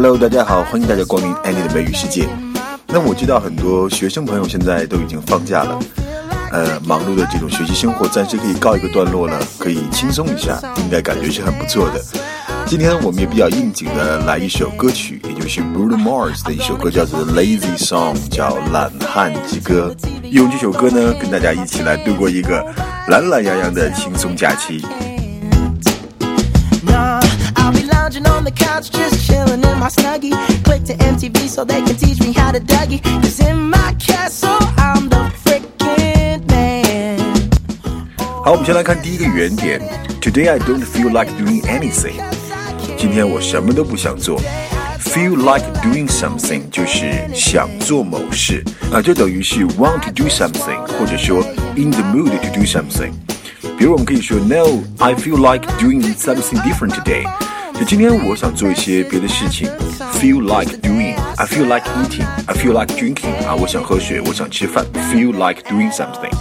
Hello，大家好，欢迎大家光临 Andy 的美语世界。那我知道很多学生朋友现在都已经放假了，呃，忙碌的这种学习生活暂时可以告一个段落了，可以轻松一下，应该感觉是很不错的。今天我们也比较应景的来一首歌曲，也就是 Bruno Mars 的一首歌，叫做 Lazy Song，叫懒汉之歌。用这首歌呢，跟大家一起来度过一个懒懒洋洋的轻松假期。on the couch, just chilling in my snuggie. Click to MTV so they can teach me how to Dougie. Cause in my castle, I'm the freaking man. 好，我们先来看第一个原点。Today I don't feel like doing anything. 今天我什么都不想做。Feel like doing something 就是想做某事啊，这等于是 want to do something，或者说 in the mood to do something。比如我们可以说 No, I feel like doing something different today。 就今天我想做一些别的事情，feel like doing。I feel like eating. I feel like drinking. 啊，我想喝水，我想吃饭。Feel like doing something.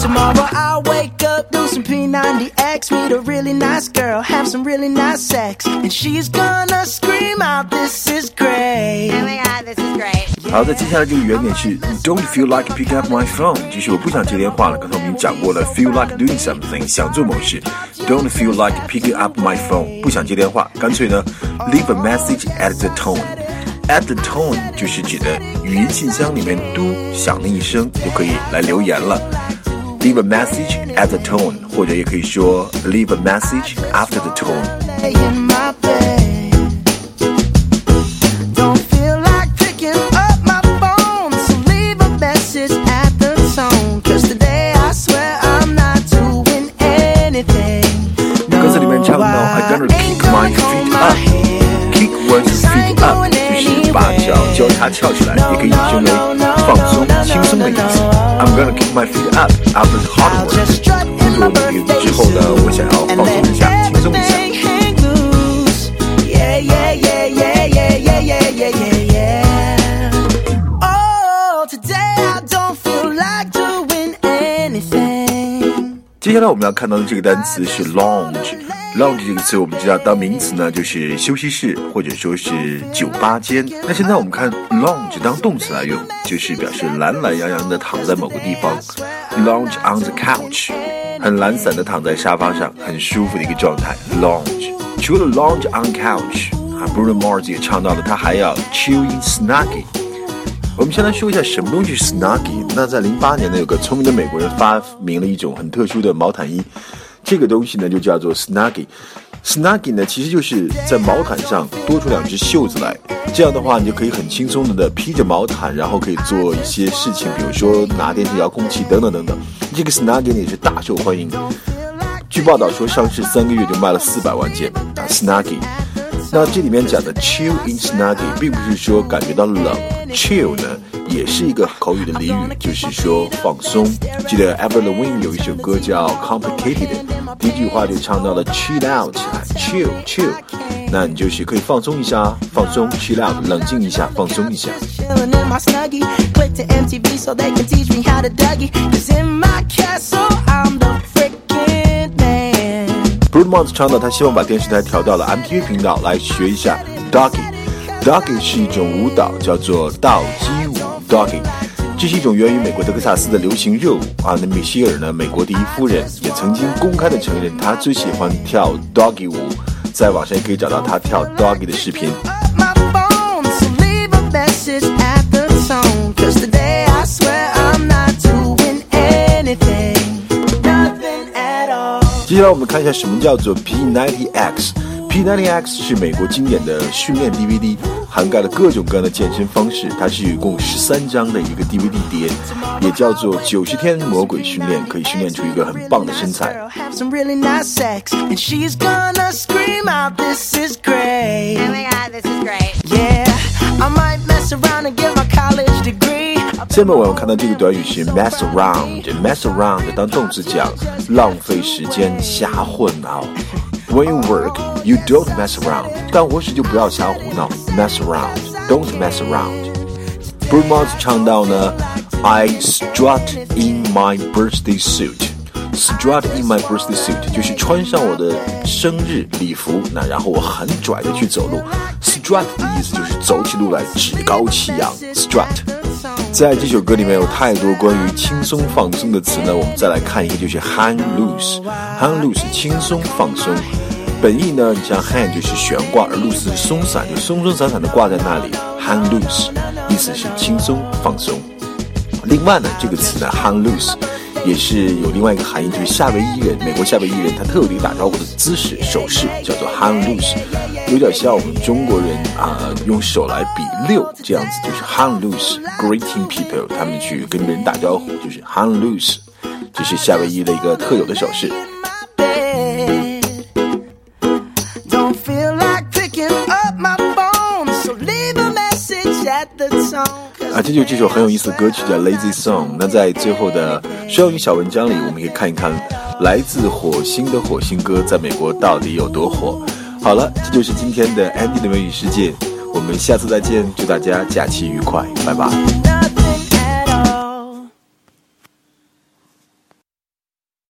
Tomorrow I'll wake up, do some P90X, meet a really nice girl, have some really nice sex, and she's gonna scream out, "This is great." Oh my god, this is great. 好的，接下来这个原点是 Don't feel like picking up my phone，就是我不想接电话了。刚才我们已经讲过了，feel like doing something，想做某事。Don't feel like picking up my phone，不想接电话，干脆呢，leave a message at the tone。At the tone 就是指的语音信箱里面嘟响了一声就可以来留言了。Leave a message at the tone，或者也可以说 leave a message after the tone。它翘起来，也可以理解为放松、轻松的意思。I'm gonna keep my feet up after the hard work。工作无聊之后呢，我想要放松一下，轻松一下。接下来我们要看到的这个单词是 lounge。Lounge 这个词我们知道当名词呢就是休息室或者说是酒吧间。那现在我们看 lounge 当动词来用，就是表示懒懒洋洋的躺在某个地方。lounge on the couch，很懒散的躺在沙发上，很舒服的一个状态。lounge。除了 lounge on couch 啊，Bruno Mars 也唱到了，他还要 chill in snuggie。我们先来说一下什么东西是 snuggie。那在零八年呢，有个聪明的美国人发明了一种很特殊的毛毯衣，这个东西呢就叫做 snuggie。snuggie 呢其实就是在毛毯上多出两只袖子来，这样的话你就可以很轻松的披着毛毯，然后可以做一些事情，比如说拿电视遥控器等等等等。这个 snuggie 呢也是大受欢迎。据报道说，上市三个月就卖了四百万件啊，snuggie。那这里面讲的 chill in snuggie，并不是说感觉到冷，chill 呢也是一个口语的俚语，就是说放松。记得 Avril Lavigne 有一首歌叫 Complicated，第一句话就唱到了 chill out，chill chill，那你就是可以放松一下，放松 chill out，冷静一下，放松一下。Chilling in my snuggie. Click to MTV so they can teach me how to Dougie. Cause in my castle, I'm the freaking man. Bruno Mars 唱到，他希望把电视台调到了 MTV 频道来学一下 Doggy。Doggy 是一种舞蹈，叫做倒鸡舞 Doggy。这是一种源于美国德克萨斯的流行热舞啊。那米歇尔呢，美国第一夫人也曾经公开的承认，她最喜欢跳 Doggy 舞。在网上也可以找到她跳 Doggy 的视频。接下来我们看一下什么叫做 P90X。P90X 是美国经典的训练 DVD，涵盖了各种各样的健身方式。它是一共十三张的一个 DVD 碟，也叫做九十天魔鬼训练，可以训练出一个很棒的身材。Girl, have some really nice sex. And she's gonna scream out, This is great. Oh my god, this is great. Yeah, I might mess around and get my college degree. 下面我们看到这个短语是 mess around，mess around 当动词讲浪费时间、瞎混啊。When you work, you don't mess around。干活时就不要瞎胡闹，mess around，don't mess around。Bruno Mars 唱到呢 I strut in my birthday suit。Strut in my birthday suit 就是穿上我的生日礼服，那然后我很拽的去走路。Strut 的意思就是走起路来趾高气扬。Strut，在这首歌里面有太多关于轻松放松的词呢，我们再来看一个，就是 hang loose。hang loose 轻松放松，本意呢，你像 hang 就是悬挂，而 loose 是松散，就松松散散的挂在那里。hang loose 意思是轻松放松。另外呢，这个词呢，hang loose。也是有另外一个含义，就是夏威夷人，美国夏威夷人他特有的一个打招呼的姿势手势叫做 hang loose，有点像我们中国人啊用手来比六这样子，就是 hang loose，greeting people，他们去跟别人打招呼就是 hang loose，这是夏威夷的一个特有的手势。啊，这就是这首很有意思的歌曲叫《Lazy Song》。那在最后的需要你小文章里，我们可以看一看来自火星的火星哥在美国到底有多火。好了，这就是今天的 Andy 的美语世界，我们下次再见，祝大家假期愉快，拜拜。